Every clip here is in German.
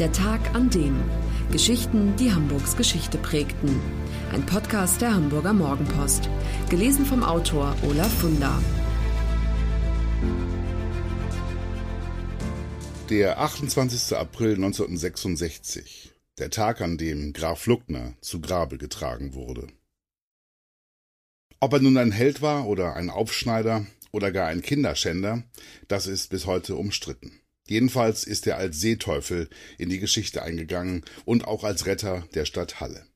Der Tag an dem. Geschichten, die Hamburgs Geschichte prägten. Ein Podcast der Hamburger Morgenpost. Gelesen vom Autor Olaf Funder. Der 28. April 1966. Der Tag, an dem Graf Luckner zu Grabe getragen wurde. Ob er nun ein Held war oder ein Aufschneider oder gar ein Kinderschänder, das ist bis heute umstritten. Jedenfalls ist er als Seeteufel in die Geschichte eingegangen und auch als Retter der Stadt Halle.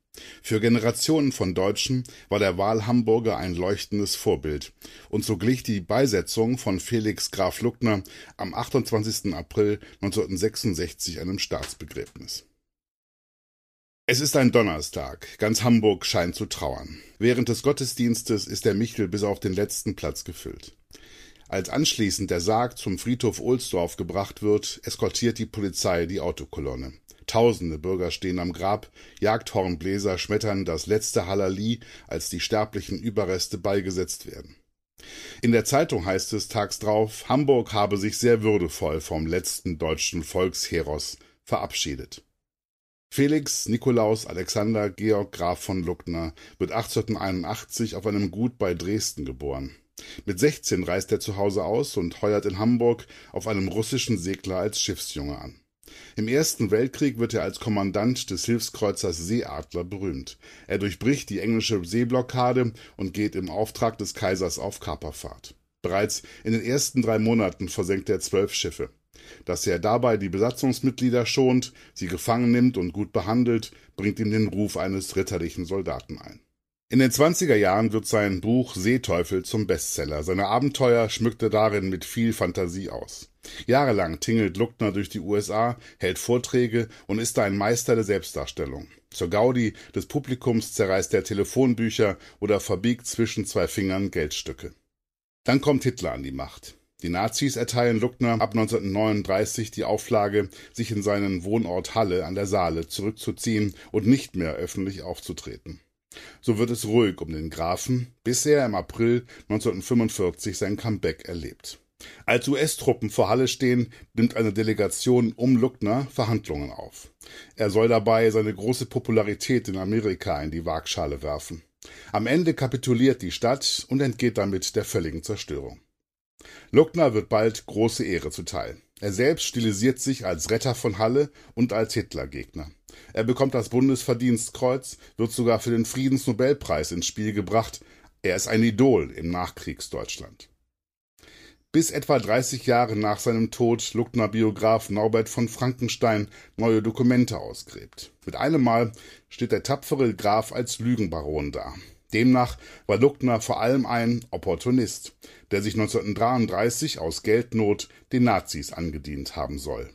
Für Generationen von Deutschen war der Wahlhamburger ein leuchtendes Vorbild, und so glich die Beisetzung von Felix Graf Luckner am 28. April 1966 einem Staatsbegräbnis. Es ist ein Donnerstag, ganz Hamburg scheint zu trauern. Während des Gottesdienstes ist der Michel bis auf den letzten Platz gefüllt. Als anschließend der Sarg zum Friedhof Ohlsdorf gebracht wird, eskortiert die Polizei die Autokolonne. Tausende Bürger stehen am Grab, Jagdhornbläser schmettern das letzte Halali, als die sterblichen Überreste beigesetzt werden. In der Zeitung heißt es tags drauf, Hamburg habe sich sehr würdevoll vom letzten deutschen Volksheros verabschiedet. Felix Nikolaus Alexander Georg Graf von Luckner wird 1881 auf einem Gut bei Dresden geboren. Mit 16 reist er zu Hause aus und heuert in Hamburg auf einem russischen Segler als Schiffsjunge an. Im Ersten Weltkrieg wird er als Kommandant des Hilfskreuzers Seeadler berühmt. Er durchbricht die englische Seeblockade und geht im Auftrag des Kaisers auf Kaperfahrt. Bereits in den ersten drei Monaten versenkt er zwölf Schiffe. Dass er dabei die Besatzungsmitglieder schont, sie gefangen nimmt und gut behandelt, bringt ihm den Ruf eines ritterlichen Soldaten ein. In den 20er Jahren wird sein Buch Seeteufel zum Bestseller. Seine Abenteuer schmückt er darin mit viel Fantasie aus. Jahrelang tingelt Luckner durch die USA, hält Vorträge und ist ein Meister der Selbstdarstellung. Zur Gaudi des Publikums zerreißt er Telefonbücher oder verbiegt zwischen zwei Fingern Geldstücke. Dann kommt Hitler an die Macht. Die Nazis erteilen Luckner ab 1939 die Auflage, sich in seinen Wohnort Halle an der Saale zurückzuziehen und nicht mehr öffentlich aufzutreten. So wird es ruhig um den Grafen, bis er im April 1945 sein Comeback erlebt. Als US-Truppen vor Halle stehen, nimmt eine Delegation um Luckner Verhandlungen auf. Er soll dabei seine große Popularität in Amerika in die Waagschale werfen. Am Ende kapituliert die Stadt und entgeht damit der völligen Zerstörung. Luckner wird bald große Ehre zuteil. Er selbst stilisiert sich als Retter von Halle und als Hitlergegner. Er bekommt das Bundesverdienstkreuz, wird sogar für den Friedensnobelpreis ins Spiel gebracht. Er ist ein Idol im Nachkriegsdeutschland. Bis etwa 30 Jahre nach seinem Tod Luckner Biograf Norbert von Frankenstein neue Dokumente ausgräbt. Mit einem Mal steht der tapfere Graf als Lügenbaron da. Demnach war Luckner vor allem ein Opportunist, der sich 1933 aus Geldnot den Nazis angedient haben soll.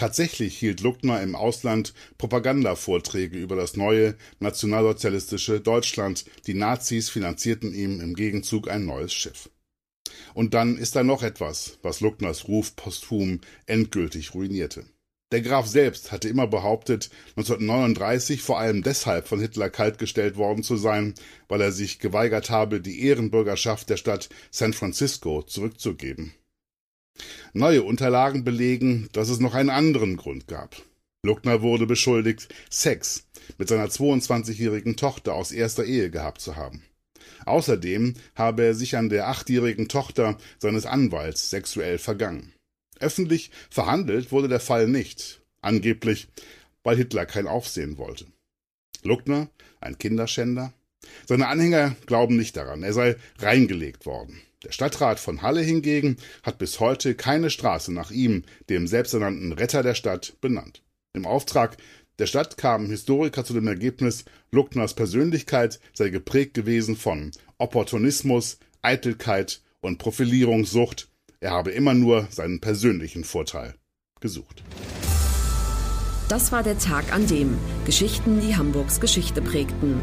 Tatsächlich hielt Luckner im Ausland Propagandavorträge über das neue nationalsozialistische Deutschland. Die Nazis finanzierten ihm im Gegenzug ein neues Schiff. Und dann ist da noch etwas, was Luckners Ruf posthum endgültig ruinierte. Der Graf selbst hatte immer behauptet, 1939 vor allem deshalb von Hitler kaltgestellt worden zu sein, weil er sich geweigert habe, die Ehrenbürgerschaft der Stadt San Francisco zurückzugeben. Neue Unterlagen belegen, dass es noch einen anderen Grund gab. Luckner wurde beschuldigt, Sex mit seiner 22-jährigen Tochter aus erster Ehe gehabt zu haben. Außerdem habe er sich an der achtjährigen Tochter seines Anwalts sexuell vergangen. Öffentlich verhandelt wurde der Fall nicht, angeblich, weil Hitler kein Aufsehen wollte. Luckner, ein Kinderschänder? Seine Anhänger glauben nicht daran, er sei reingelegt worden. Der Stadtrat von Halle hingegen hat bis heute keine Straße nach ihm, dem selbsternannten Retter der Stadt, benannt. Im Auftrag der Stadt kamen Historiker zu dem Ergebnis, Luckners Persönlichkeit sei geprägt gewesen von Opportunismus, Eitelkeit und Profilierungssucht. Er habe immer nur seinen persönlichen Vorteil gesucht. Das war der Tag an dem Geschichten, die Hamburgs Geschichte prägten.